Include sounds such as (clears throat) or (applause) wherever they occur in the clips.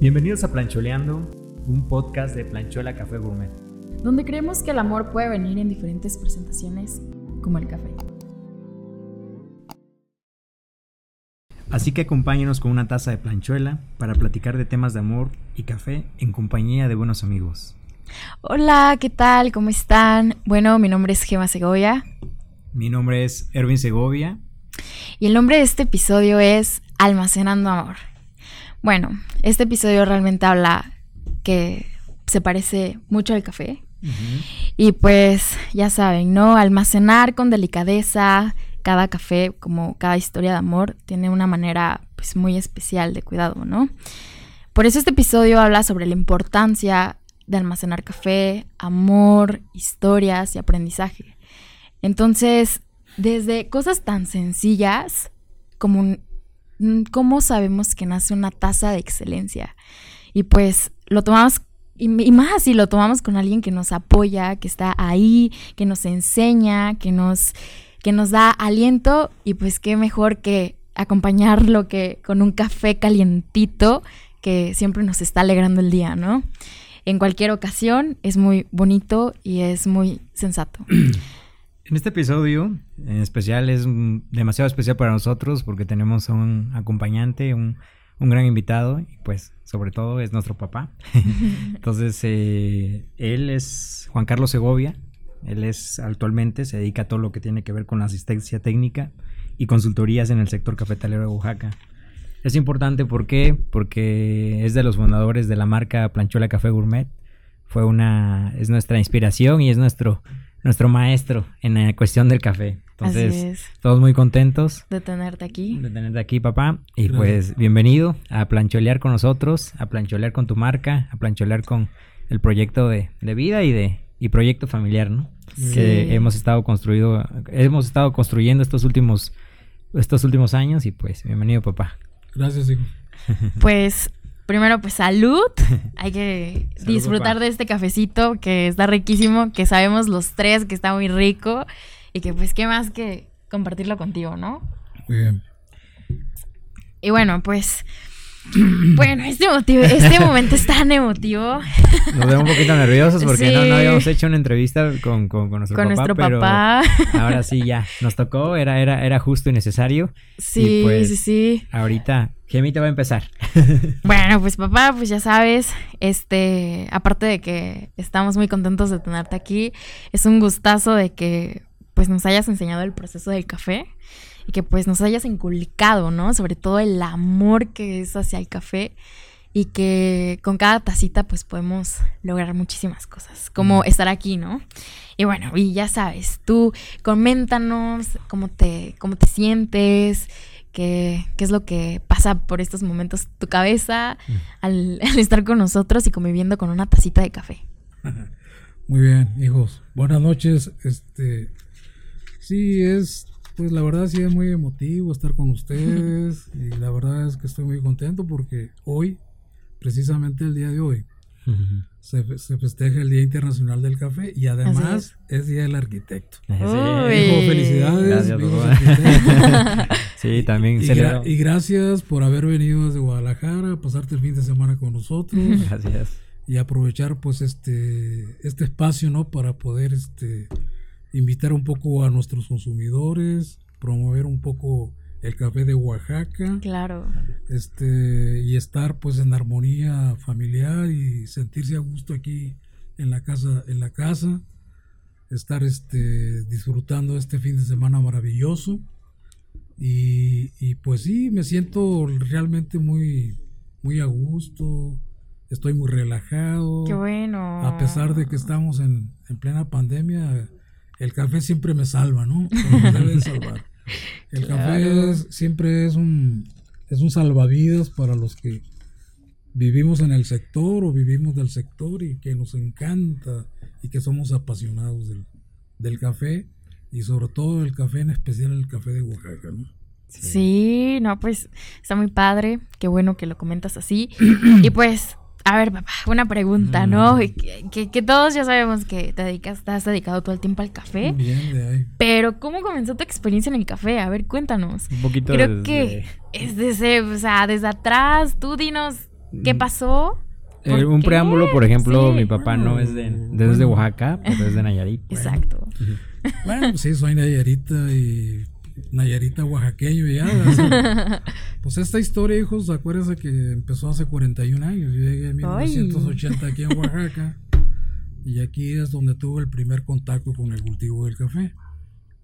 Bienvenidos a Plancholeando, un podcast de Planchola Café Gourmet. Donde creemos que el amor puede venir en diferentes presentaciones, como el café. Así que acompáñenos con una taza de planchuela para platicar de temas de amor y café en compañía de buenos amigos. Hola, ¿qué tal? ¿Cómo están? Bueno, mi nombre es Gema Segovia. Mi nombre es Erwin Segovia. Y el nombre de este episodio es Almacenando Amor. Bueno, este episodio realmente habla que se parece mucho al café. Y pues ya saben, ¿no? Almacenar con delicadeza cada café, como cada historia de amor, tiene una manera pues muy especial de cuidado, ¿no? Por eso este episodio habla sobre la importancia de almacenar café, amor, historias y aprendizaje. Entonces, desde cosas tan sencillas como Mm, ¿cómo sabemos que nace una taza de excelencia? Y pues lo tomamos, y, más si lo tomamos con alguien que nos apoya, que está ahí, que nos enseña, que nos, que nos da aliento, y pues qué mejor que acompañarlo que con un café calientito que siempre nos está alegrando el día, ¿no? En cualquier ocasión es muy bonito y es muy sensato. (clears throat) En este episodio en especial es demasiado especial para nosotros porque tenemos a un acompañante, un, gran invitado y pues sobre todo es nuestro papá. (laughs) Entonces eh, él es Juan Carlos Segovia, él es actualmente, se dedica a todo lo que tiene que ver con la asistencia técnica y consultorías en el sector cafetalero de Oaxaca. Es importante ¿por qué? porque es de los fundadores de la marca Planchola Café Gourmet. Fue una, es nuestra inspiración y es nuestro nuestro maestro en la cuestión del café. Entonces, todos muy contentos de tenerte aquí. De tenerte aquí, papá. Y pues, bienvenido a plancholear con nosotros, a plancholear con tu marca, a plancholear con el proyecto de, vida y de y proyecto familiar, ¿no? Que hemos estado construido, hemos estado construyendo estos últimos estos últimos años y pues bienvenido, papá. Gracias, hijo. Pues primero pues salud. (laughs) Hay que disfrutar de este cafecito que está riquísimo, que sabemos los tres que está muy rico y que pues qué más que compartirlo contigo, ¿no? Muy bien. Y bueno, pues (clears throat) bueno, este, este momento es tan emotivo. (laughs) Nos vemos un poquito nerviosos porque no, habíamos hecho una entrevista con, con, nuestro con papá. Nuestro papá. (laughs) ahora sí, ya. Nos tocó, era, era, era justo y necesario. Sí, pues, sí, sí. Ahorita, Gemita va a empezar. (laughs) Bueno, pues papá, pues ya sabes, este, aparte de que estamos muy contentos de tenerte aquí, es un gustazo de que pues nos hayas enseñado el proceso del café y que pues nos hayas inculcado, ¿no? Sobre todo el amor que es hacia el café y que con cada tacita pues podemos lograr muchísimas cosas, como estar aquí, ¿no? Y bueno, y ya sabes, tú coméntanos cómo te, cómo te sientes, qué, qué es lo que pasa por estos momentos tu cabeza al, (laughs) al estar con nosotros y conviviendo con una tacita de café. (laughs) Muy bien, hijos. Buenas noches. Este, sí, es pues la verdad sí es muy emotivo estar con ustedes (laughs) y la verdad es que estoy muy contento porque hoy, precisamente el día de hoy, se, festeja el Día Internacional del Café y además es. Día del Arquitecto. felicidades. (laughs) sí, también. Y, y, gracias por haber venido desde Guadalajara, pasarte el fin de semana con nosotros. (laughs) Gracias. Y aprovechar pues este, este espacio, ¿no? Para poder este invitar un poco a nuestros consumidores, promover un poco el café de Oaxaca. Claro. Este, y estar pues en armonía familiar y sentirse a gusto aquí en la casa, en la casa, estar este disfrutando este fin de semana maravilloso. Y, y pues sí, me siento realmente muy, muy a gusto, estoy muy relajado. Qué bueno. A pesar de que estamos en, en plena pandemia, el café siempre me salva, ¿no? debe salvar. (laughs) El café siempre es un, es un salvavidas para los que vivimos en el sector o vivimos del sector y que nos encanta y que somos apasionados del, café y sobre todo el café, en especial el café de Oaxaca, ¿no? Sí. no, pues está muy padre, qué bueno que lo comentas así. (clears throat) y pues a ver, papá, una pregunta, ¿no? Mm. Que, todos ya sabemos que te dedicas, estás dedicado todo el tiempo al café. Bien, de ahí. Pero, ¿cómo comenzó tu experiencia en el café? A ver, cuéntanos. Un poquito Creo que es desde, o sea, desde atrás, tú dinos ¿Qué pasó? Eh, un preámbulo, por ejemplo, mi papá no es de, de, Oaxaca, pero es de Nayarit. (laughs) Exacto. Bueno, sí, soy Nayarita y Nayarita oaxaqueño ya. (laughs) pues esta historia, hijos, acuérdense que empezó hace 41 años. Yo llegué en 1980 aquí en Oaxaca y aquí es donde tuve el primer contacto con el cultivo del café.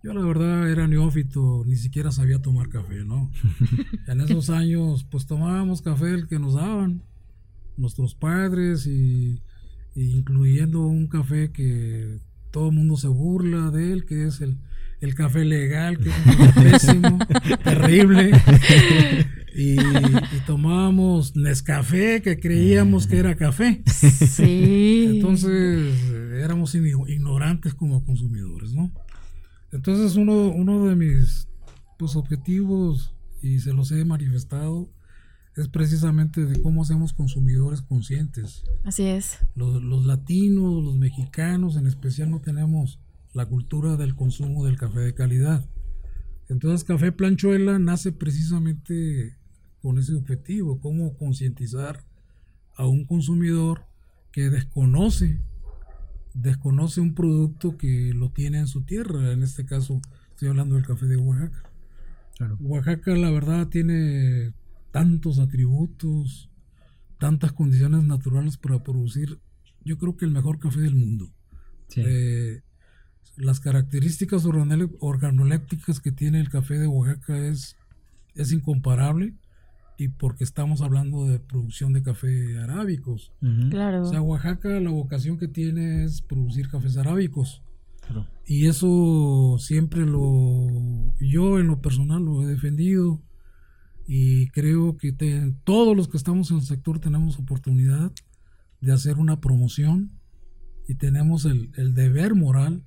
Yo la verdad era neófito, ni siquiera sabía tomar café, ¿no? (laughs) en esos años pues tomábamos café el que nos daban nuestros padres y, incluyendo un café que todo el mundo se burla de él, que es el, café legal, que es (laughs) pésimo, terrible. Y, tomábamos Nescafé, que creíamos que era café. Sí. Entonces éramos ignorantes como consumidores, ¿no? Entonces uno, uno de mis pues, objetivos, y se los he manifestado, es precisamente de cómo hacemos consumidores conscientes. Así es. Los, los, latinos, los mexicanos en especial no tenemos la cultura del consumo del café de calidad. Entonces Café Planchuela nace precisamente con ese objetivo, cómo concientizar a un consumidor que desconoce desconoce un producto que lo tiene en su tierra. En este caso, estoy hablando del café de Oaxaca. Oaxaca, la verdad, tiene tantos atributos, tantas condiciones naturales para producir, yo creo que el mejor café del mundo. Eh, las características organolépticas que tiene el café de Oaxaca es, es incomparable y porque estamos hablando de producción de café arábicos. Claro. O sea, Oaxaca la vocación que tiene es producir cafés arábicos. Y eso siempre lo, yo en lo personal lo he defendido y creo que todos los que estamos en el sector tenemos oportunidad de hacer una promoción y tenemos el, el deber moral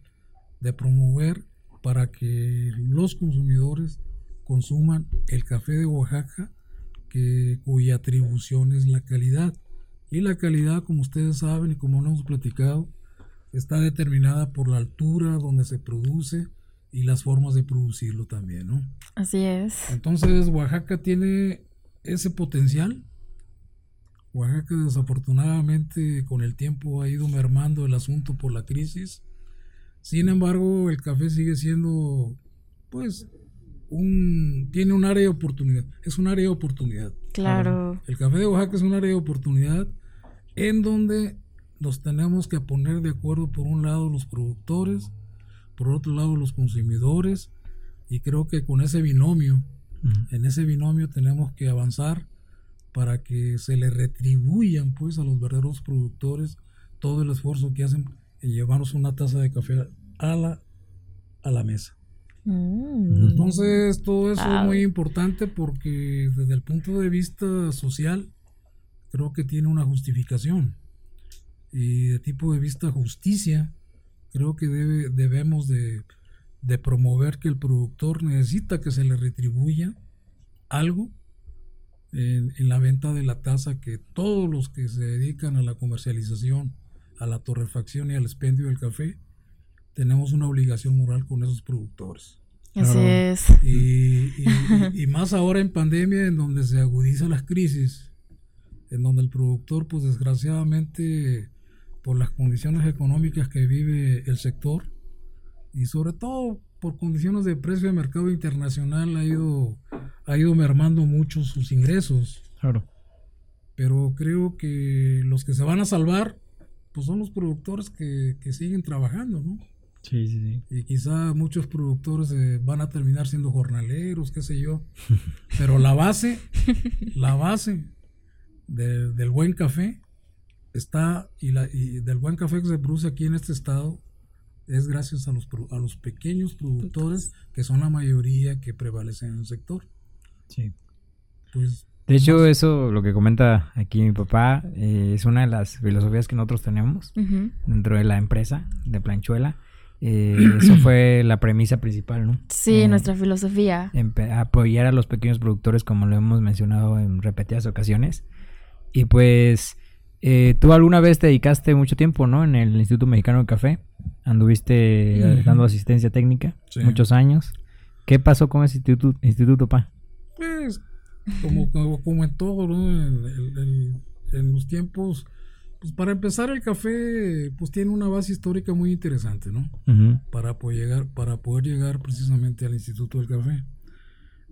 de promover para que los consumidores consuman el café de Oaxaca que, cuya atribución es la calidad. Y la calidad, como ustedes saben y como lo hemos platicado, está determinada por la altura donde se produce y las formas de producirlo también, ¿no? Así es. Entonces, Oaxaca tiene ese potencial. Oaxaca desafortunadamente con el tiempo ha ido mermando el asunto por la crisis. Sin embargo, el café sigue siendo, pues, un, tiene un área de oportunidad. Es un área de oportunidad. Claro. El café de Oaxaca es un área de oportunidad en donde nos tenemos que poner de acuerdo por un lado los productores, por otro lado los consumidores, y creo que con ese binomio, en ese binomio tenemos que avanzar para que se le retribuyan pues a los verdaderos productores todo el esfuerzo que hacen en llevarnos una taza de café a la, a la mesa. Mm. Entonces, todo eso es muy importante porque desde el punto de vista social, creo que tiene una justificación. Y de tipo de vista justicia, creo que debe, debemos de, promover que el productor necesita que se le retribuya algo en, en, la venta de la taza que todos los que se dedican a la comercialización, a la torrefacción y al expendio del café, tenemos una obligación moral con esos productores. Así es. Y, más ahora en pandemia, en donde se agudizan las crisis, en donde el productor, pues desgraciadamente, por las condiciones económicas que vive el sector, y sobre todo por condiciones de precio de mercado internacional, ha ido, ha ido mermando mucho sus ingresos. Claro. Pero creo que los que se van a salvar, pues son los productores que, que siguen trabajando, ¿no? Sí, sí, sí. Y quizá muchos productores eh, van a terminar siendo jornaleros, qué sé yo. (laughs) Pero la base, la base del buen café está, y, la, y del buen café que se produce aquí en este estado, es gracias a los, a los pequeños productores, que son la mayoría que prevalecen en el sector. Sí. Pues, de hecho, eso, lo que comenta aquí mi papá, eh, es una de las filosofías que nosotros tenemos dentro de la empresa de Planchuela eh, eso fue la premisa principal, ¿no? Sí, nuestra filosofía. Apoyar a los pequeños productores, como lo hemos mencionado en repetidas ocasiones. Y pues, eh, tú alguna vez te dedicaste mucho tiempo, ¿no? En el Instituto Mexicano de Café. Anduviste dando asistencia técnica muchos años. ¿Qué pasó con ese instituto, instituto pa? Pues, como, como, en todo, ¿no? En los tiempos, pues para empezar el café, pues tiene una base histórica muy interesante, ¿no? Para poder llegar, para poder llegar precisamente al Instituto del Café.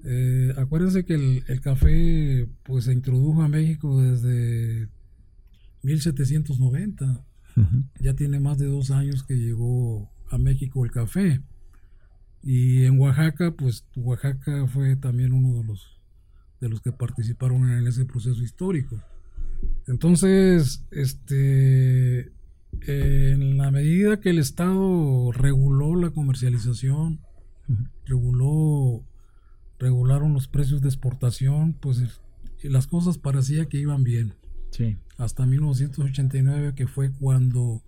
Eh, acuérdense que el, café, pues se introdujo a México desde 1790. Ya tiene más de dos años que llegó a México el café. Y en Oaxaca, pues Oaxaca fue también uno de los, de los que participaron en ese proceso histórico. Entonces, este, en la medida que el Estado reguló la comercialización, reguló, regularon los precios de exportación, pues las cosas parecía que iban bien. Sí. Hasta 1989, que fue cuando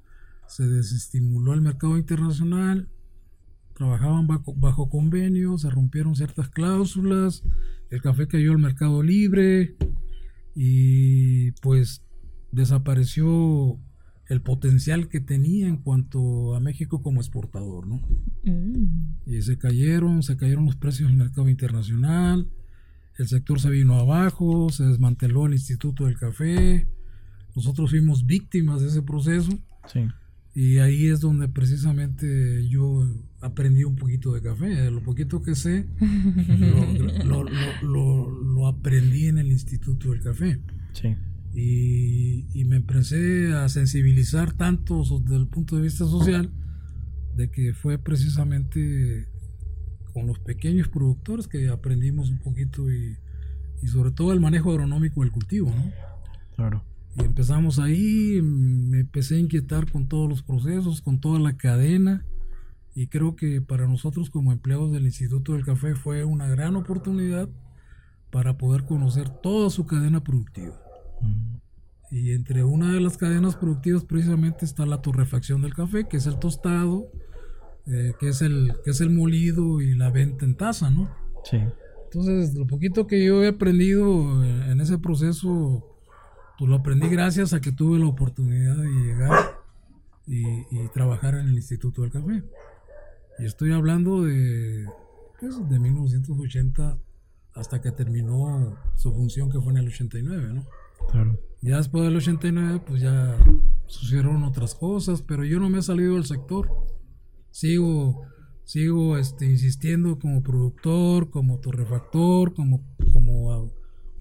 se desestimuló el mercado internacional, trabajaban bajo, bajo convenio, se rompieron ciertas cláusulas, el café cayó al mercado libre, y pues desapareció el potencial que tenía en cuanto a México como exportador, ¿no? Mm. Y se cayeron, se cayeron los precios en el mercado internacional, el sector se vino abajo, se desmanteló el Instituto del Café, nosotros fuimos víctimas de ese proceso. Sí. Y ahí es donde precisamente yo aprendí un poquito de café. Lo poquito que sé, (laughs) lo, lo, aprendí en el Instituto del Café. Sí. Y, me empecé a sensibilizar tanto desde el punto de vista social de que fue precisamente con los pequeños productores que aprendimos un poquito y, y sobre todo el manejo agronómico del cultivo, ¿no? Claro. Y empezamos ahí, me empecé a inquietar con todos los procesos, con toda la cadena. Y creo que para nosotros como empleados del Instituto del Café fue una gran oportunidad para poder conocer toda su cadena productiva. Y entre una de las cadenas productivas precisamente está la torrefacción del café, que es el tostado, eh, que, es el, que es el molido y la venta en taza, ¿no? Sí. Entonces, lo poquito que yo he aprendido en ese proceso pues lo aprendí gracias a que tuve la oportunidad de llegar y, trabajar en el Instituto del Café. Y estoy hablando de, pues, de 1980 hasta que terminó su función que fue en el 89, ¿no? Claro. Ya después del 89, pues ya sucedieron otras cosas, pero yo no me he salido del sector. Sigo, sigo este, insistiendo como productor, como torrefactor, como, como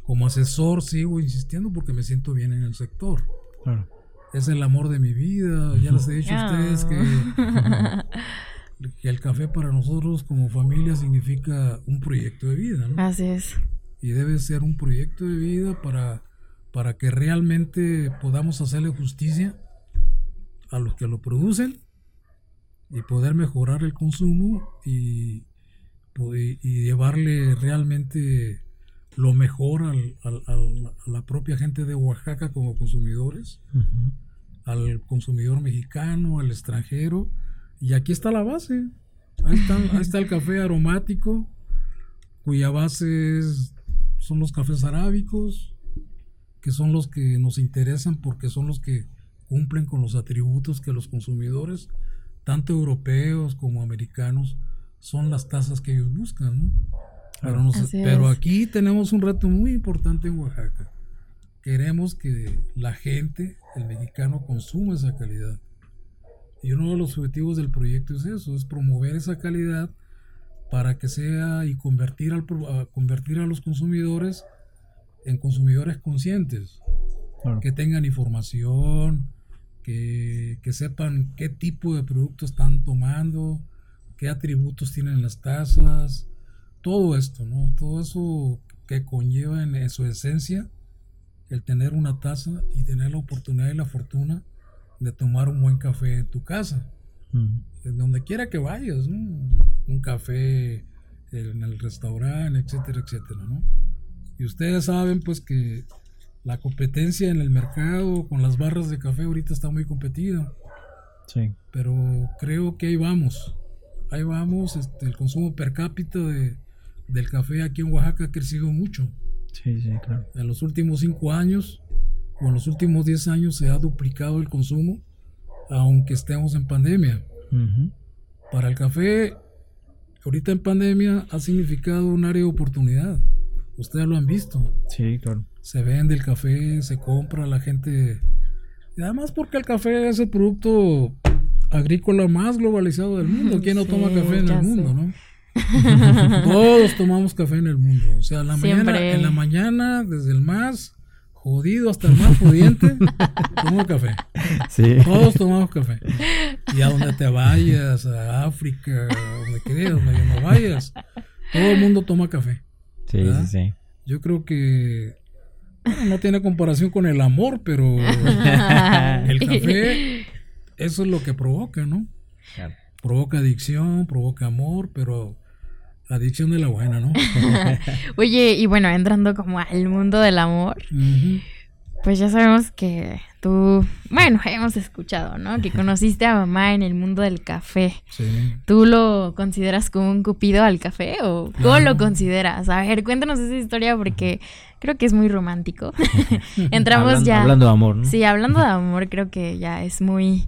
como asesor sigo insistiendo porque me siento bien en el sector. Es el amor de mi vida. Ya les he dicho a ustedes que, (laughs) que, el café para nosotros como familia significa un proyecto de vida. ¿no? Así es. Y debe ser un proyecto de vida para, para que realmente podamos hacerle justicia a los que lo producen y poder mejorar el consumo y, y llevarle realmente lo mejor al, a la propia gente de Oaxaca como consumidores, al consumidor mexicano, al extranjero. Y aquí está la base. Ahí está, el (laughs) café aromático, cuya base son los cafés arábicos, que son los que nos interesan porque son los que cumplen con los atributos que los consumidores, tanto europeos como americanos, son las tasas que ellos buscan, ¿no? Pero, aquí tenemos un reto muy importante en Oaxaca. Queremos que la gente, el mexicano, consuma esa calidad. Y uno de los objetivos del proyecto es eso, es promover esa calidad para que sea y convertir, al, a, convertir a los consumidores en consumidores conscientes, que tengan información, que, que, sepan qué tipo de producto están tomando, qué atributos tienen las tazas, todo esto, ¿no? Todo eso que conlleva en, su esencia el tener una taza y tener la oportunidad y la fortuna de tomar un buen café en tu casa. En donde quiera que vayas, ¿no? Un café en el restaurante, etcétera, etcétera, ¿no? Y ustedes saben pues que la competencia en el mercado con las barras de café ahorita está muy competida. Sí. Pero creo que ahí vamos. Ahí vamos, este, el consumo per cápita de, del café aquí en Oaxaca ha crecido mucho. Sí, sí, claro. En los últimos cinco años o en los últimos diez años se ha duplicado el consumo, aunque estemos en pandemia. Para el café, ahorita en pandemia ha significado un área de oportunidad. Ustedes lo han visto. Sí, claro. Se vende el café, se compra, la gente... Y además porque el café es el producto agrícola más globalizado del mundo. ¿Quién no Sí, toma café en el sé. mundo, no? (laughs) Todos tomamos café en el mundo. O sea, la mañana, en la mañana, desde el más jodido hasta el más pudiente, tomo café. Sí. Todos tomamos café. Y a donde te vayas, a África, donde quieras, donde no vayas, todo el mundo toma café. Sí, ¿verdad? sí, sí. Yo creo que bueno, no tiene comparación con el amor, pero (laughs) el café, eso es lo que provoca, ¿no? Provoca adicción, provoca amor, pero adicción de la buena, ¿no? (laughs) Oye, y bueno, entrando como al mundo del amor, pues ya sabemos que tú, bueno, hemos escuchado, ¿no? Que conociste a mamá en el mundo del café. Sí. ¿Tú lo consideras como un cupido al café o cómo Claro. lo consideras? A ver, cuéntanos esa historia porque creo que es muy romántico. (laughs) Entramos hablando, ya. Hablando de amor, ¿no? Sí, hablando de amor, creo que ya es muy,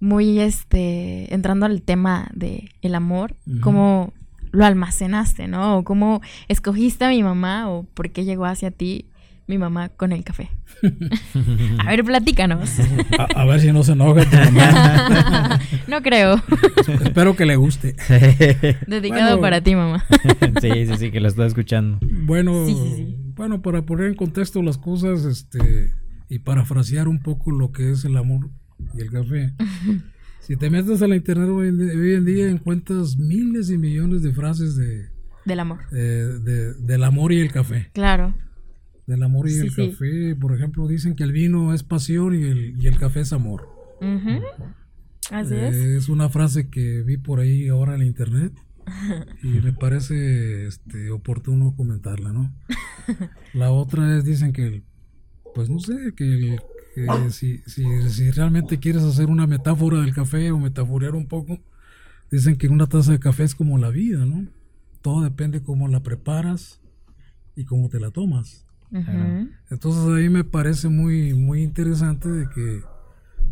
muy, este, entrando al tema de el amor, cómo lo almacenaste, ¿no? O cómo escogiste a mi mamá o por qué llegó hacia ti mi mamá con el café. (laughs) a ver, platícanos. A, a ver si no se enoja tu mamá. (laughs) no creo. Espero que le guste. Dedicado Bueno. para ti, mamá. (laughs) sí, sí, sí, que lo estoy escuchando. Bueno, Sí, sí, sí. bueno, para poner en contexto las cosas, este, y parafrasear un poco lo que es el amor y el café. Si te metes a la internet hoy en, día- hoy en día encuentras miles y millones de frases de, Del amor. de- de- del amor y el café. Claro. Del amor y Sí, el sí. café, por ejemplo, dicen que el vino es pasión y el, y el café es amor. Así Eh, es. Es una frase que vi por ahí ahora en la internet y me (laughs) parece este, oportuno comentarla, ¿no? (laughs) La otra es, dicen que, el- pues no sé, que, el- que si, si, si realmente quieres hacer una metáfora del café o metaforear un poco, dicen que una taza de café es como la vida, ¿no? Todo depende cómo la preparas y cómo te la tomas. Ujú. Entonces ahí me parece muy, muy interesante de que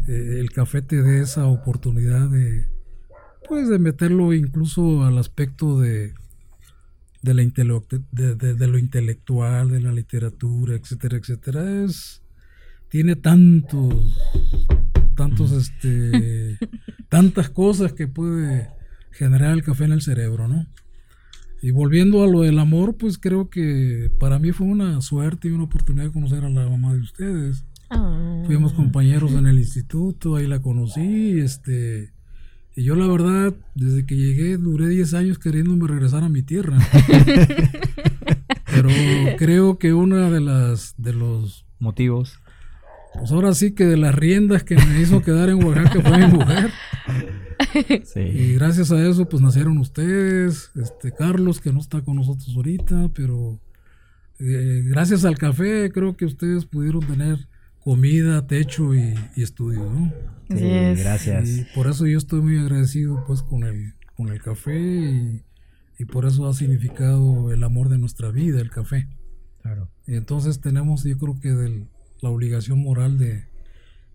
eh, el café te dé esa oportunidad de, pues, de meterlo incluso al aspecto de, de, la de, de- de lo intelectual, de la literatura, etcétera, etcétera. Es, tiene tantos, tantos, este, tantas cosas que puede generar el café en el cerebro, ¿no? Y volviendo a lo del amor, pues creo que para mí fue una suerte y una oportunidad de conocer a la mamá de ustedes. Ah. Fuimos compañeros en el instituto, ahí la conocí, este, y yo la verdad, desde que llegué, duré 10 años queriéndome regresar a mi tierra. (laughs) Pero creo que una de las, de los, Motivos. Pues ahora sí que de las riendas que me hizo quedar en Oaxaca fue mi mujer. (laughs) Sí. Y gracias a eso, pues nacieron ustedes, este Carlos, que no está con nosotros ahorita, pero eh, gracias al café creo que ustedes pudieron tener comida, techo y, y estudio, ¿no? Sí, gracias. Y por eso yo estoy muy agradecido pues con el, con el café y, y por eso ha significado el amor de nuestra vida, el café. Claro. Y entonces tenemos yo creo que del- la obligación moral de,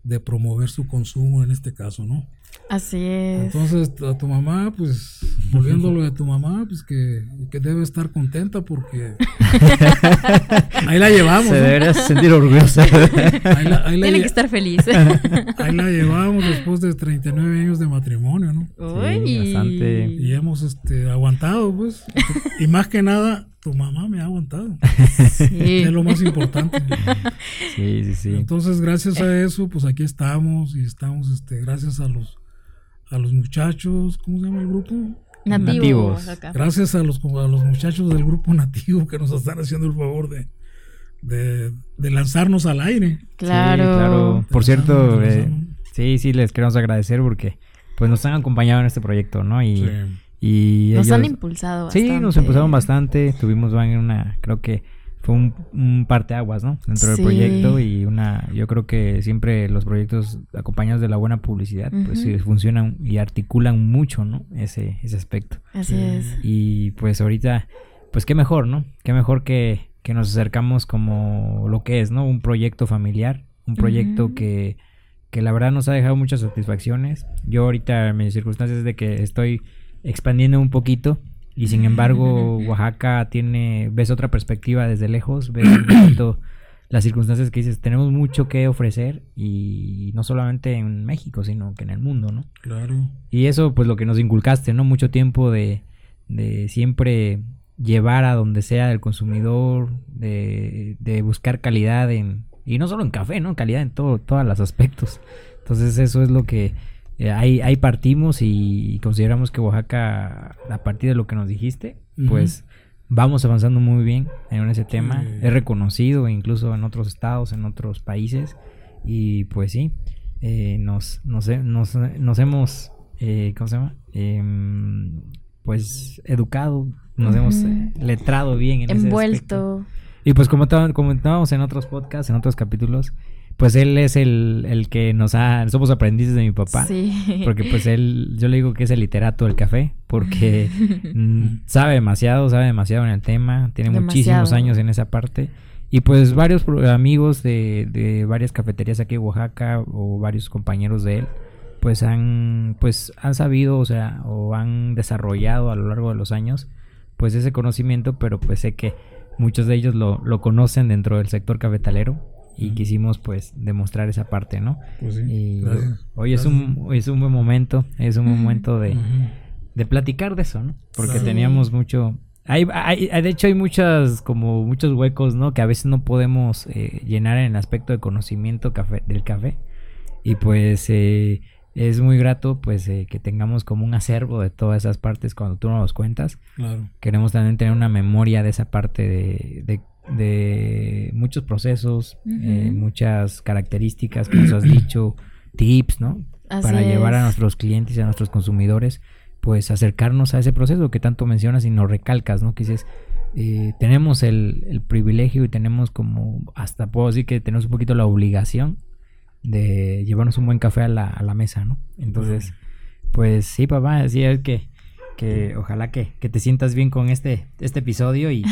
de promover su consumo en este caso, ¿no? Así es. Entonces, a tu mamá, pues, volviendo a lo de tu mamá, pues que, que debe estar contenta porque (laughs) ahí la llevamos, Se ¿no? debería sentir orgullosa. Ahí la, ahí la Tiene que estar feliz. (laughs) ahí la llevamos después de 39 años de matrmonio, ¿no? Uy. bastante. Y hemos este, aguantado, pues. Y más que nada, tu mamá me ha aguantado. Sí. Es lo más importante. (laughs) sí, sí, sí. Entonces, gracias a eso, pues aquí estamos y estamos, este, gracias a los, a los muchachos, ¿cómo se llama el grupo? Nativo. Nativos. Gracias a los, a los muchachos del grupo nativo que nos están haciendo el favor de, de, de lanzarnos al aire. Claro. Sí, claro. Por cierto, eh, sí, sí, les queremos agradecer porque pues nos han acompañado en este proyecto, ¿no? Y, Sí. Y Nos ellos- han impulsado bastante. Sí, nos impulsaron bastante. Tuvimos van, una, creo que fue un, un parteaguas, ¿no? Dentro Sí. del proyecto y una, yo creo que siempre los proyectos acompañados de la buena publicidad, pues sí funcionan y articulan mucho, ¿no? Ese, ese aspecto. Así es. Y pues ahorita, pues qué mejor, ¿no? Qué mejor que, que nos acercamos como lo que es, ¿no? Un proyecto familiar, un proyecto que, que la verdad nos ha dejado muchas satisfacciones. Yo ahorita, en mis circunstancias de que estoy expandiendo un poquito Y sin embargo, Oaxaca tiene, ves otra perspectiva desde lejos, ves un (coughs) poquito las circunstancias que dices, tenemos mucho que ofrecer y no solamente en México, sino que en el mundo, ¿no? Claro. Y eso, pues lo que nos inculcaste, ¿no? Mucho tiempo de, de siempre llevar a donde sea el consumidor, de, de buscar calidad en, y no solo en café, ¿no? Calidad en todo, todos los aspectos. Entonces eso es lo que eh, ahí, ahí partimos y consideramos que Oaxaca, a partir de lo que nos dijiste, pues vamos avanzando muy bien en ese tema. Es reconocido incluso en otros estados, en otros países. Y pues sí, eh, nos, nos, nos, nos, hemos, eh, ¿cómo se llama? Em, pues educado, nos hemos eh, letrado bien en Envuelto. Ese y pues como comentábamos en otros podcasts, en otros capítulos, pues él es el, el, que nos ha, somos aprendices de mi papá. Sí. Porque pues él, yo le digo que es el literato del café, porque (laughs) mm, sabe demasiado, sabe demasiado en el tema, tiene muchísimos años en esa parte. Y pues varios amigos de, de varias cafeterías aquí en Oaxaca o varios compañeros de él, pues han, pues han sabido, o sea, o han desarrollado a lo largo de los años, pues ese conocimiento, pero pues sé que muchos de ellos lo, lo conocen dentro del sector cafetalero y quisimos pues demostrar esa parte, ¿no? Pues sí. Y hoy es un es un buen momento, es un momento de, de platicar de eso, ¿no? Porque teníamos mucho hay, hay, de hecho hay muchas como muchos huecos, ¿no? Que a veces no podemos eh, llenar en el aspecto de conocimiento café, del café y pues eh, es muy grato pues eh, que tengamos como un acervo de todas esas partes cuando tú nos los cuentas. Claro. Queremos también tener una memoria de esa parte de, de de muchos procesos, eh, muchas características que nos has dicho, tips, ¿no? Para llevar a nuestros clientes y a nuestros consumidores, pues acercarnos a ese proceso que tanto mencionas y nos recalcas, ¿no? Que dices, eh, tenemos el, privilegio y tenemos como, hasta puedo decir que tenemos un poquito la obligación de llevarnos un buen café a la, a la mesa, ¿no? Entonces, pues sí, papá, así es que que ojalá que, te sientas bien con este, este episodio y,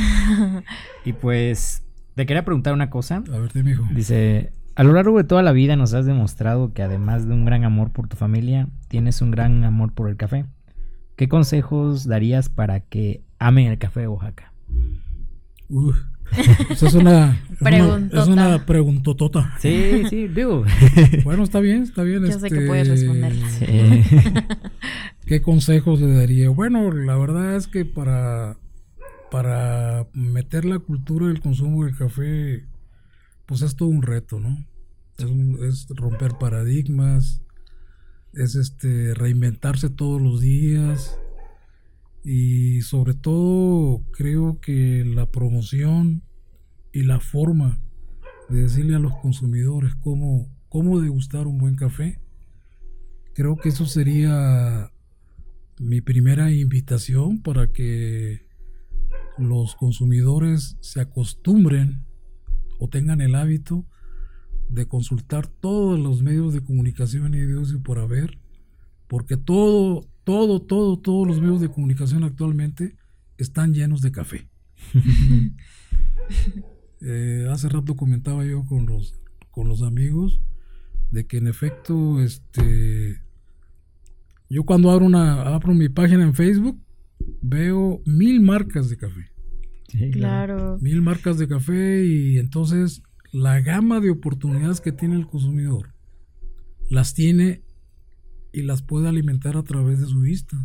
(laughs) y pues te quería preguntar una cosa. A ver, dime, hijo. Dice, a lo largo de toda la vida nos has demostrado que además de un gran amor por tu familia, tienes un gran amor por el café. ¿Qué consejos darías para que amen el café de Oaxaca? Uf, es una, es una preguntotota. Sí, sí, digo. Bueno, está bien, está bien. Yo sé que puedes este, responder. (laughs) ¿Qué consejos le daría? Bueno, la verdad es que para, para meter la cultura del consumo del café, pues es todo un reto, ¿no? Es, es romper paradigmas, es este reinventarse todos los días y sobre todo creo que la promoción y la forma de decirle a los consumidores cómo, cómo degustar un buen café, creo que eso sería mi primera invitación para que los consumidores se acostumbren o tengan el hábito de consultar todos los medios de comunicación y de por haber, porque todo todo, todo, todos los medios de comunicación actualmente están llenos de café. (laughs) Eh, hace rato comentaba yo con los, con los amigos de que en efecto, este, yo cuando abro una, abro mi página en Facebook, veo mil marcas de café. claro. Mil marcas de café y entonces la gama de oportunidades que tiene el consumidor las tiene y las puede alimentar a través de su vista.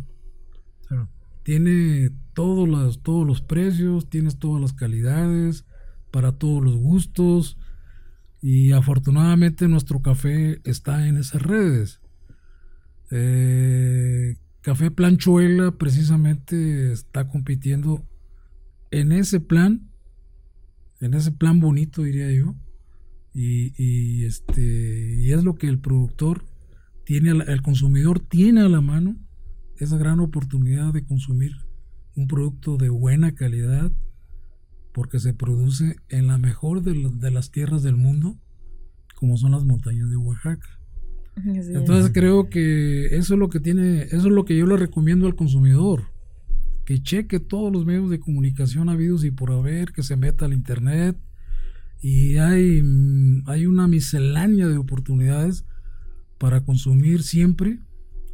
Tiene todos los, todos los precios, tienes todas las calidades, para todos los gustos y afortunadamente nuestro café está en esas redes. Eh, café Planchuela precisamente está compitiendo en ese plan, en ese plan bonito diría yo, y, y este, y es lo que el productor tiene, el consumidor tiene a la mano esa gran oportunidad de consumir un producto de buena calidad porque se produce en la mejor de, las tierras del mundo, como son las montañas de Oaxaca. Entonces creo que eso es lo que tiene, eso es lo que yo le recomiendo al consumidor, que cheque todos los medios de comunicación habidos y por haber, que se meta al internet y hay, hay una miscelánea de oportunidades para consumir siempre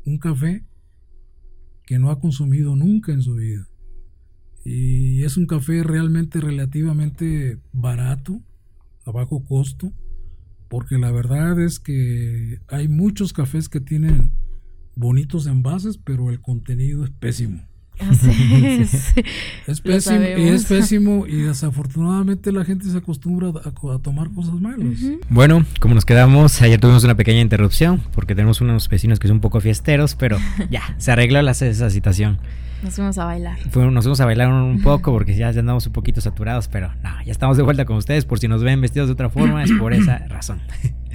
un café que no ha consumido nunca en su vida. Y es un café realmente relativamente barato, a bajo costo, porque la verdad es que hay muchos cafés que tienen bonitos envases, pero el contenido es pésimo. (laughs) es. pésimo y es pésimo y desafortunadamente la gente se acostumbra a, tomar cosas malas. Bueno, como nos quedamos, ayer tuvimos una pequeña interrupción porque tenemos unos vecinos que son un poco fiesteros, pero (laughs) ya, se arregló la, esa situación. Nos fuimos a bailar. nos fuimos a bailar un poco porque ya, ya andamos un poquito saturados, pero no, ya estamos de vuelta con ustedes. Por si nos ven vestidos de otra forma, es por esa (laughs) razón.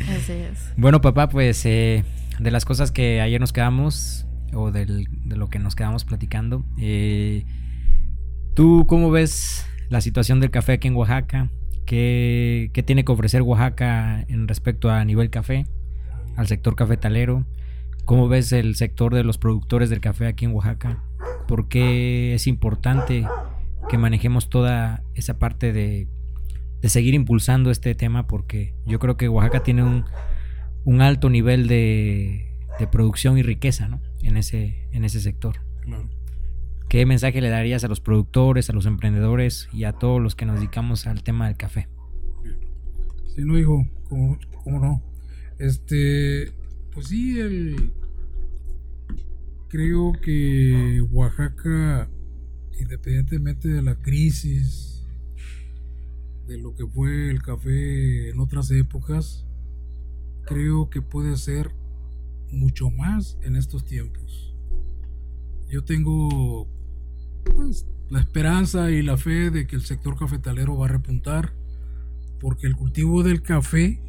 Así es. Bueno, papá, pues eh, de las cosas que ayer nos quedamos, o de lo que nos quedamos platicando. Eh, ¿Tú cómo ves la situación del café aquí en Oaxaca? ¿Qué, tiene que ofrecer Oaxaca en respecto a nivel café, al sector cafetalero? ¿Cómo ves el sector de los productores del café aquí en Oaxaca? ¿Por qué es importante que manejemos toda esa parte de, de seguir impulsando este tema? Porque yo creo que Oaxaca tiene un, un alto nivel de, de producción y riqueza ¿no? En, ese, en ese sector. ¿Qué mensaje le darías a los productores, a los emprendedores y a todos los que nos dedicamos al tema del café? Sí, no, hijo, ¿cómo, cómo no? Este, pues sí, el, creo que Oaxaca, independientemente de la crisis, de lo que fue el café en otras épocas, creo que puede ser mucho más en estos tiempos. Yo tengo pues, la esperanza y la fe de que el sector cafetalero va a repuntar, porque el cultivo del café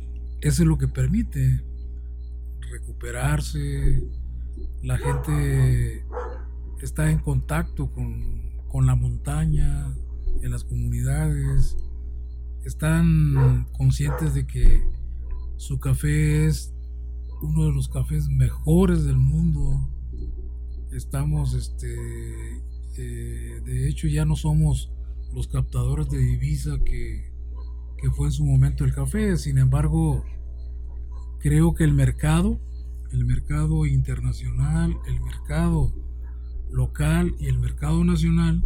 es lo que permite recuperarse. La gente está en contacto con, con la montaña, en las comunidades, están conscientes de que su café es uno de los cafés mejores del mundo. Estamos, este, eh, de hecho ya no somos los captadores de divisa que, que fue en su momento el café. Sin embargo, creo que el mercado, el mercado internacional, el mercado local y el mercado nacional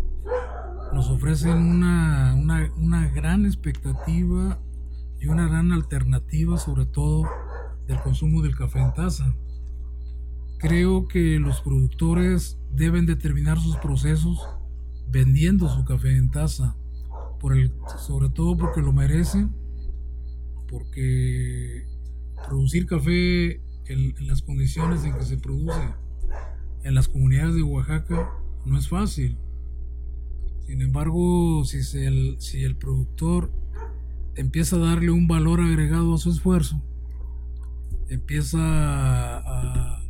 nos ofrecen una, una, una gran expectativa y una gran alternativa, sobre todo del consumo del café en taza. Creo que los productores deben determinar sus procesos vendiendo su café en taza, el, sobre todo porque lo merecen, porque producir café en, las condiciones en que se produce en las comunidades de Oaxaca no es fácil. Sin embargo, si, si el productor empieza a darle un valor agregado a su esfuerzo, empieza a,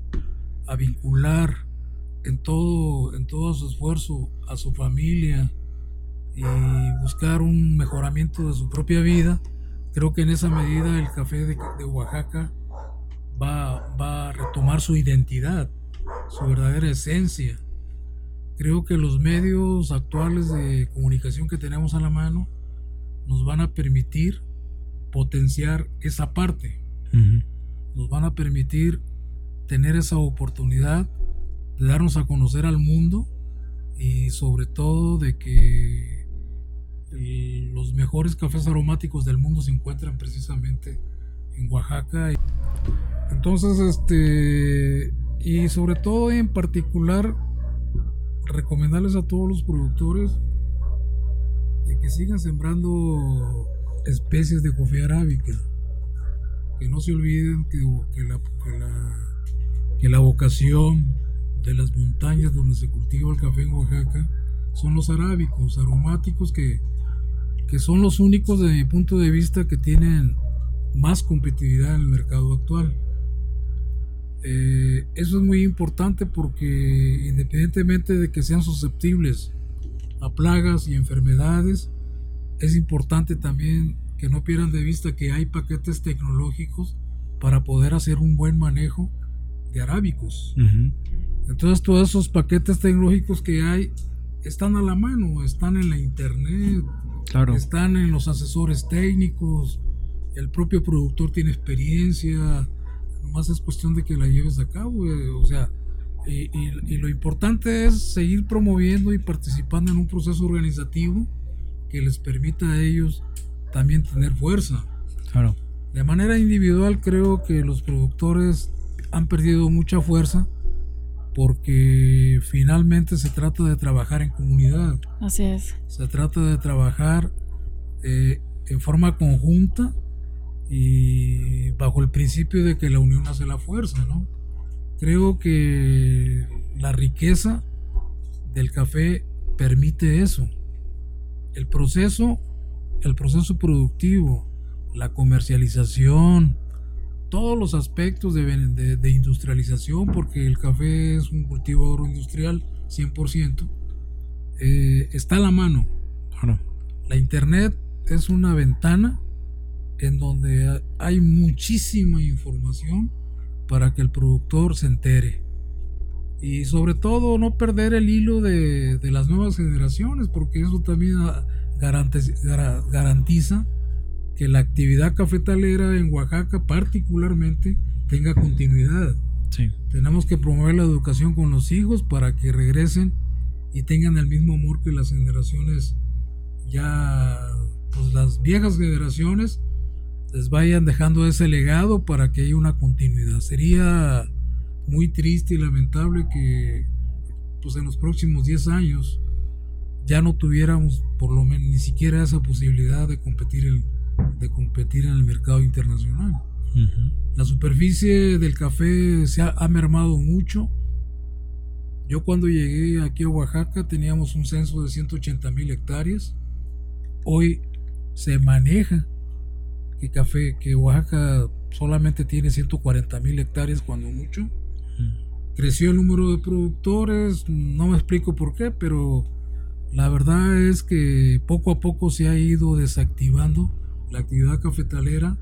vincular en todo, en su esfuerzo a su familia y buscar un mejoramiento de su propia vida, creo que en esa medida el café de, Oaxaca va, a retomar su identidad, su verdadera esencia. Creo que los medios actuales de comunicación que tenemos a la mano nos van a permitir potenciar esa parte nos van a permitir tener esa oportunidad de darnos a conocer al mundo y sobre todo de que los mejores cafés aromáticos del mundo se encuentran precisamente en Oaxaca. Entonces, este, y sobre todo en particular, recomendarles a todos los productores de que sigan sembrando especies de coffee arábica que no se olviden que, la, que, la, vocación de las montañas donde se cultiva el café en Oaxaca son los arábicos, aromáticos que, que son los únicos desde mi punto de vista que tienen más competitividad en el mercado actual. Eh, eso es muy importante porque independientemente de que sean susceptibles a plagas y enfermedades, es importante también que no pierdan de vista que hay paquetes tecnológicos para poder hacer un buen manejo de arábicos. Entonces todos esos paquetes tecnológicos que hay están a la mano, están en la internet, están en los asesores técnicos, el propio productor tiene experiencia, nomás es cuestión de que la lleves a cabo, eh, o sea, y, lo importante es seguir promoviendo y participando en un proceso organizativo que les permita a ellos también tener fuerza. Claro. De manera individual creo que los productores han perdido mucha fuerza porque finalmente se trata de trabajar en comunidad. Así es. Se trata de trabajar eh, en forma conjunta y bajo el principio de que la unión hace la fuerza, ¿no? Creo que la riqueza del café permite eso. El proceso, el proceso productivo, la comercialización, todos los aspectos de, industrialización, porque el café es un cultivo agroindustrial 100%, eh, está a la mano. La internet es una ventana en donde hay muchísima información para que el productor se entere. Y sobre todo no perder el hilo de, las nuevas generaciones, porque eso también garantiza que la actividad cafetalera en Oaxaca particularmente tenga continuidad. Tenemos que promover la educación con los hijos para que regresen y tengan el mismo amor que las generaciones ya, pues las viejas generaciones les vayan dejando ese legado para que haya una continuidad. Sería muy triste y lamentable que pues en los próximos 10 años ya no tuviéramos por lo menos ni siquiera esa posibilidad de competir en, de competir en el mercado internacional. La superficie del café se ha, ha, mermado mucho. Yo cuando llegué aquí a Oaxaca teníamos un censo de 180 mil hectáreas. Hoy se maneja que café, que Oaxaca solamente tiene 140 mil hectáreas cuando mucho. Creció el número de productores, no me explico por qué, pero la verdad es que poco a poco se ha ido desactivando la actividad cafetalera.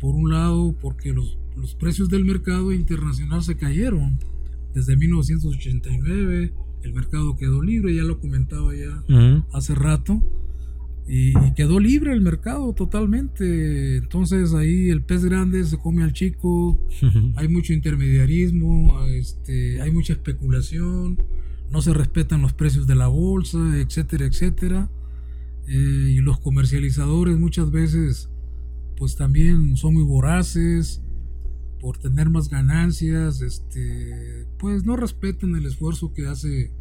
Por un lado, porque los, los precios del mercado internacional se cayeron. Desde 1989 el mercado quedó libre, ya lo comentaba ya hace rato y, quedó libre el mercado totalmente. Entonces ahí el pez grande se come al chico, hay mucho intermediarismo, este, hay mucha especulación, no se respetan los precios de la bolsa, etcétera, etcétera. Eh, y los comercializadores muchas veces pues también son muy voraces por tener más ganancias, este, pues no respetan el esfuerzo que hace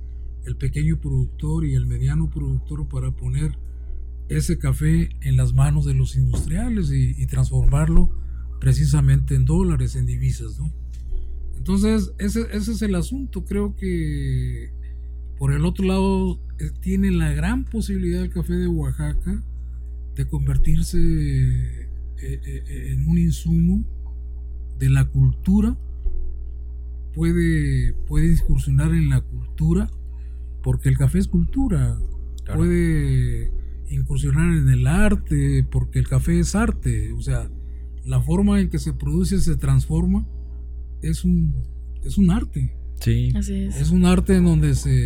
el pequeño productor y el mediano productor para poner ese café en las manos de los industriales y, transformarlo precisamente en dólares, en divisas, ¿no? Entonces, ese, es el asunto. Creo que por el otro lado eh, tiene la gran posibilidad el café de Oaxaca de convertirse eh, eh, en un insumo de la cultura. Puede, puede incursionar en la cultura, porque el café es cultura. Puede incursionar en el arte, porque el café es arte, o sea, la forma en que se produce, se transforma, es un, es un arte. Sí. es. un arte en donde se,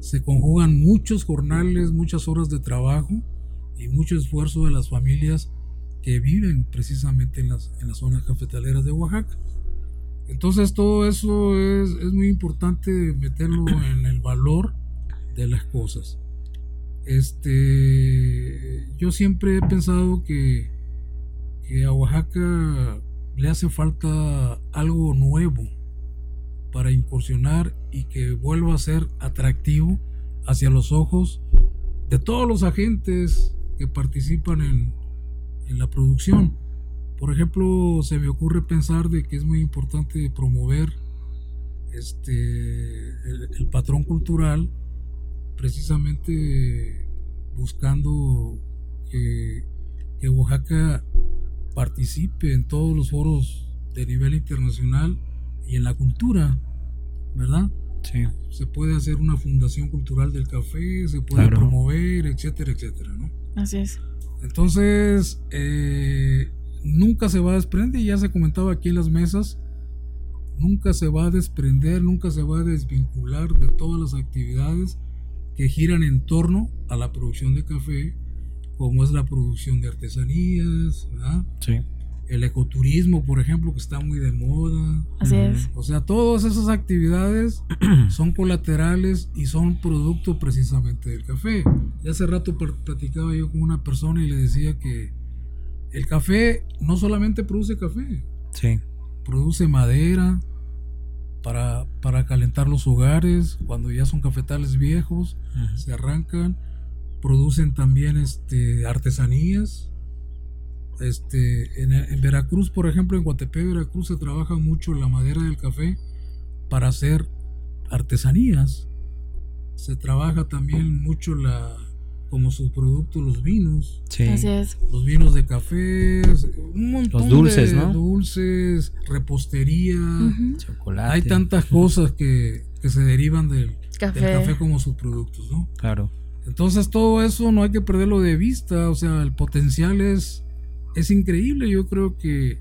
se conjugan muchos jornales, muchas horas de trabajo y mucho esfuerzo de las familias que viven precisamente en las, en las zonas cafetaleras de Oaxaca. Entonces todo eso es, es muy importante meterlo en el valor de las cosas. Este, yo siempre he pensado que, que a Oaxaca le hace falta algo nuevo para incursionar y que vuelva a ser atractivo hacia los ojos de todos los agentes que participan en, en la producción. Por ejemplo, se me ocurre pensar de que es muy importante promover este el patrón cultural precisamente buscando que, Oaxaca participe en todos los foros de nivel internacional y en la cultura, ¿verdad? Sí. Se puede hacer una fundación cultural del café, se puede promover, etcétera, etcétera, ¿no? Así es. Entonces, eh, nunca se va a desprender, ya se comentaba aquí en las mesas, nunca se va a desprender, nunca se va a desvincular de todas las actividades que giran en torno a la producción de café, como es la producción de artesanías, Sí. el ecoturismo, por ejemplo, que está muy de moda. Así es. O sea, todas esas actividades (clears throat) son colaterales y son producto precisamente del café. Ya hace rato platicaba yo con una persona y le decía que el café no solamente produce café, sí. produce madera para, para calentar los hogares, cuando ya son cafetales viejos, se arrancan, producen también este, artesanías este, en, Veracruz, por ejemplo, en Guatepec, Veracruz, se trabaja mucho la madera del café para hacer artesanías. Se trabaja también mucho la como subproducto los vinos. Sí. Así es. Los vinos de café, un montón los dulces, de ¿no? dulces, repostería, chocolate. Hay tantas cosas que, que se derivan del café. del café como subproductos, ¿no? Claro. Entonces todo eso no hay que perderlo de vista, o sea, el potencial es es increíble. Yo creo que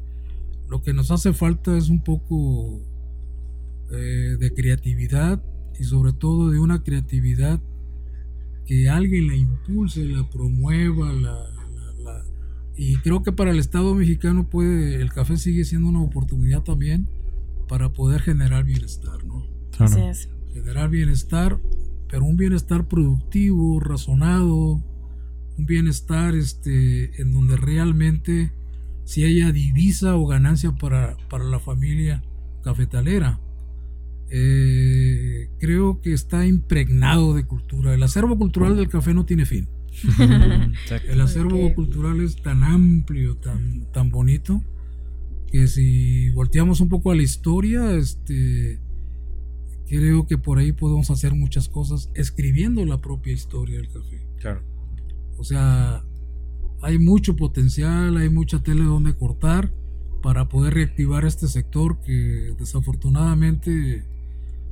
lo que nos hace falta es un poco eh, de creatividad y sobre todo de una creatividad que alguien la impulse, la promueva, la, y creo que para el Estado mexicano puede, el café sigue siendo una oportunidad también para poder generar bienestar, ¿no? Generar bienestar, pero un bienestar productivo, razonado, un bienestar este, en donde realmente si haya divisa o ganancia para, para la familia cafetalera. Eh, creo que está impregnado de cultura. El acervo cultural del café no tiene fin. El acervo cultural es tan amplio, tan, tan bonito, que si volteamos un poco a la historia, este, creo que por ahí podemos hacer muchas cosas escribiendo la propia historia del café. Claro. O sea, hay mucho potencial, hay mucha tela donde cortar para poder reactivar este sector que desafortunadamente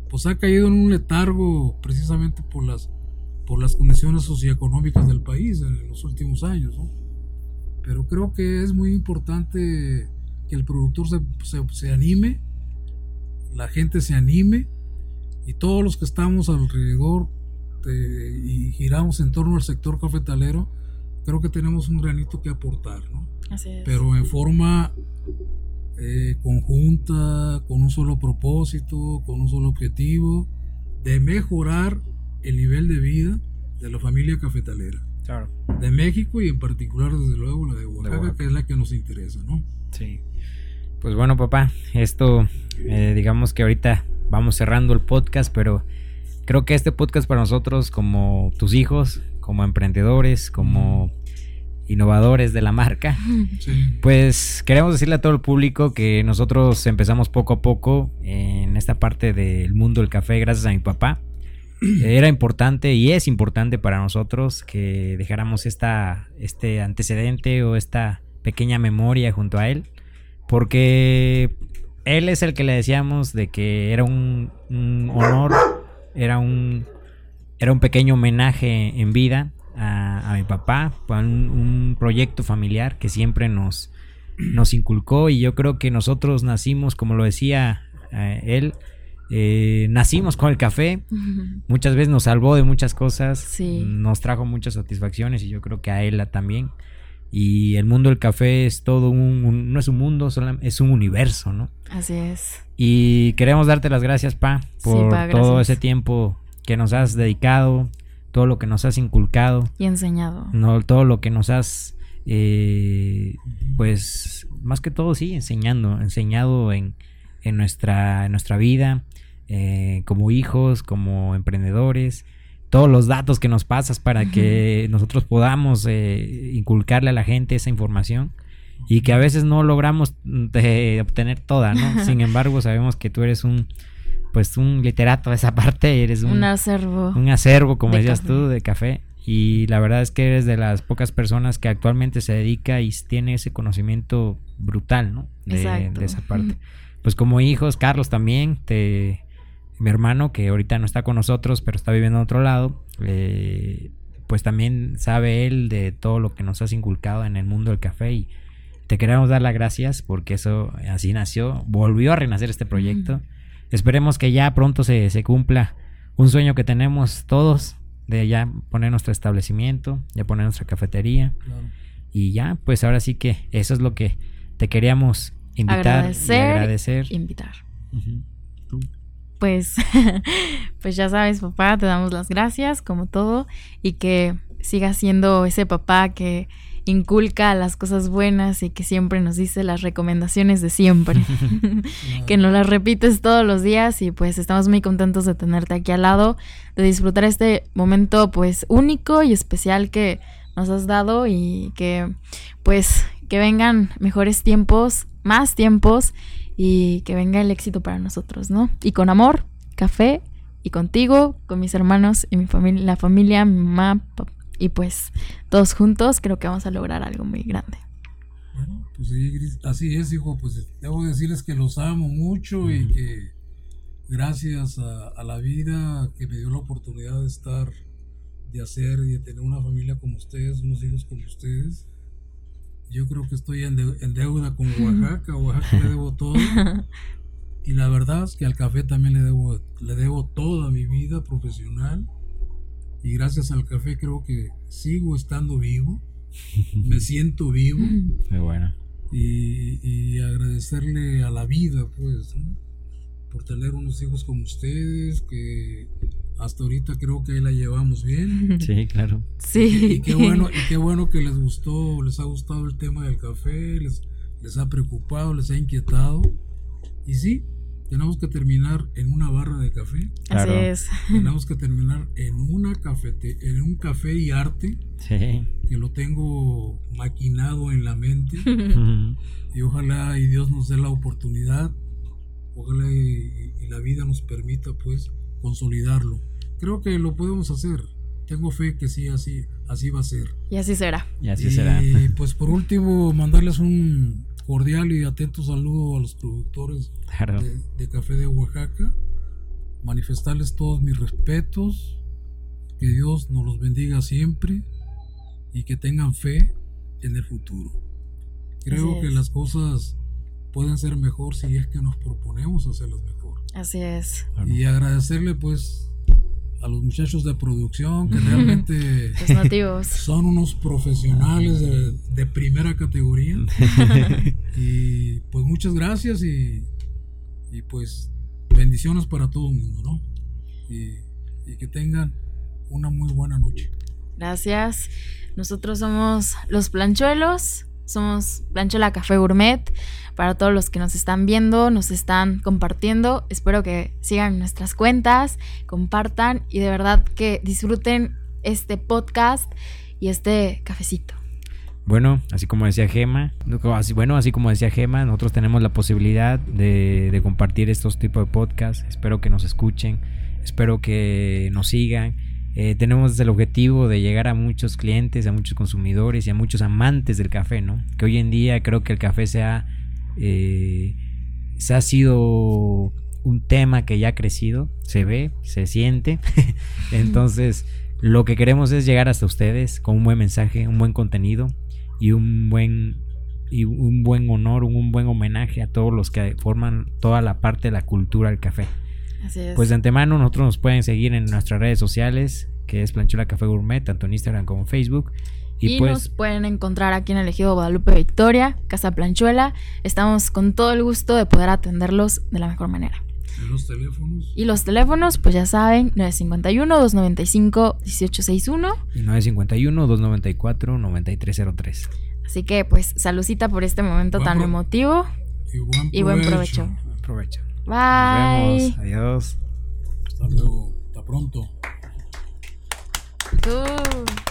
pues ha caído en un letargo precisamente por las por las condiciones socioeconómicas del país en los últimos años. Pero creo que es muy importante que el productor se, se anime, la gente se anime y todos los que estamos alrededor este, y giramos en torno al sector cafetalero, creo que tenemos un granito que aportar, ¿no? Pero en forma eh, conjunta, con un solo propósito, con un solo objetivo, de mejorar el nivel de vida de la familia cafetalera. Claro. De México y en particular, desde luego, la de Oaxaca, que es la que nos interesa, ¿no? Sí. Pues bueno, papá, esto, eh, digamos que ahorita vamos cerrando el podcast, pero creo que este podcast para nosotros, como tus hijos, como emprendedores, como innovadores de la marca, (laughs) pues queremos decirle a todo el público que nosotros empezamos poco a poco en esta parte del mundo del café gracias a mi papá. (clears throat) Era importante y es importante para nosotros que dejáramos esta, este antecedente o esta pequeña memoria junto a él, porque él es el que le decíamos de que era un, un honor era un, era un pequeño homenaje en vida a, mi papá, un, un, proyecto familiar que siempre nos, nos inculcó y yo creo que nosotros nacimos, como lo decía eh, él, eh, nacimos con el café, muchas veces nos salvó de muchas cosas, nos trajo muchas satisfacciones y yo creo que a él también. Y el mundo del café es todo un, no es un mundo, es un universo, ¿no? Así es. Y queremos darte las gracias, Pa, por todo ese tiempo que nos has dedicado, todo lo que nos has inculcado. Y enseñado. No, todo lo que nos has, eh, pues, más que todo, sí, enseñando, enseñado en, en, nuestra, en nuestra vida, eh, como hijos, como emprendedores todos los datos que nos pasas para que nosotros podamos eh, inculcarle a la gente esa información y que a veces no logramos mm, obtener toda, ¿no? (laughs) Sin embargo, sabemos que tú eres un pues un literato de esa parte, eres un, acervo. Un acervo, como decías tú, de café. Y la verdad es que eres de las pocas personas que actualmente se dedica y tiene ese conocimiento brutal, ¿no? De, de esa parte. Pues como hijos, Carlos también, te, mi hermano, que ahorita no está con nosotros, pero está viviendo en otro lado, eh, pues también sabe él de todo lo que nos has inculcado en el mundo del café y te queremos dar las gracias porque eso así nació, volvió a renacer este proyecto. Esperemos que ya pronto se, se, cumpla un sueño que tenemos todos de ya poner nuestro establecimiento, ya poner nuestra cafetería. Y ya, pues ahora sí que eso es lo que te queríamos invitar Agradecer, y agradecer. Invitar. Pues, (laughs) pues ya sabes, papá, te damos las gracias, como todo, y que sigas siendo ese papá que inculca las cosas buenas y que siempre nos dice las recomendaciones de siempre. (laughs) (laughs) que nos las repites todos los días y pues estamos muy contentos de tenerte aquí al lado, de disfrutar este momento pues único y especial que nos has dado y que pues que vengan mejores tiempos, más tiempos y que venga el éxito para nosotros, ¿no? Y con amor, café y contigo, con mis hermanos y mi familia, la familia, mi mamá y pues todos juntos creo que vamos a lograr algo muy grande. Bueno, pues sí, Gris, así es, hijo. Pues debo decirles que los amo mucho y que gracias a, a la vida que me dio la oportunidad de estar, de hacer y de tener una familia como ustedes, unos hijos como ustedes, yo creo que estoy en, de- en deuda con Oaxaca. Oaxaca le debo todo. (laughs) Y la verdad es que al café también le debo, le debo toda mi vida profesional. Y gracias al café creo que sigo estando vivo. (laughs) Me siento vivo Muy bueno. y, y agradecerle a la vida, pues, ¿no? por tener unos hijos como ustedes, que hasta ahorita creo que ahí la llevamos bien. (laughs) Sí, claro. Sí. Y qué bueno, y qué bueno que les gustó, les ha gustado el tema del café, les, les ha preocupado, les ha inquietado. Y sí, tenemos que terminar en una barra de café, Claro. Así es. (laughs) tenemos que terminar en una cafete, en un café y arte, Sí. que lo tengo maquinado en la mente. (laughs) Y ojalá y Dios nos dé la oportunidad, ojalá y, y la vida nos permita pues consolidarlo. Creo que lo podemos hacer. Tengo fe que sí, así, así va a ser. Y así será. Y así y será. pues por último, mandarles un cordial y atento saludo a los productores Claro. de, de Café de Oaxaca. Manifestarles todos mis respetos. Que Dios nos los bendiga siempre y que tengan fe en el futuro. Creo que las cosas pueden ser mejor si es que nos proponemos hacerlas mejor. Así es. Claro. Y agradecerle pues a los muchachos de producción que realmente (laughs) son unos profesionales de, de primera categoría. (laughs) y pues muchas gracias y, y, pues bendiciones para todo el mundo, ¿no? Y, y que tengan una muy buena noche. Gracias. Nosotros somos los planchuelos. Somos Planchuela Café Gourmet. Para todos los que nos están viendo, nos están compartiendo. Espero que sigan nuestras cuentas, compartan y de verdad que disfruten este podcast y este cafecito. Bueno, así como decía Gema, así, bueno, así como decía Gema, nosotros tenemos la posibilidad de, de compartir estos tipos de podcasts. Espero que nos escuchen, espero que nos sigan. Eh, tenemos el objetivo de llegar a muchos clientes, a muchos consumidores y a muchos amantes del café, ¿no? Que hoy en día creo que el café se ha, eh, se ha sido un tema que ya ha crecido, se ve, se siente. (laughs) Entonces, lo que queremos es llegar hasta ustedes con un buen mensaje, un buen contenido y un buen y un buen honor, un buen homenaje a todos los que forman toda la parte de la cultura del café. Así es. Pues de antemano nosotros nos pueden seguir en nuestras redes sociales, que es Planchula Café Gourmet, tanto en Instagram como en Facebook. Y, Y, pues nos pueden encontrar aquí en el Ejido Guadalupe Victoria, Casa Planchuela. Estamos con todo el gusto de poder atenderlos de la mejor manera. En los teléfonos. Y los teléfonos, pues ya saben, 951-295-1861. y 951-294-9303. Así que pues saludcita por este momento Buen tan emotivo. Y buen Y buen provecho. provecho. Bye. Nos vemos. Adiós. Hasta luego. Hasta pronto. Tú.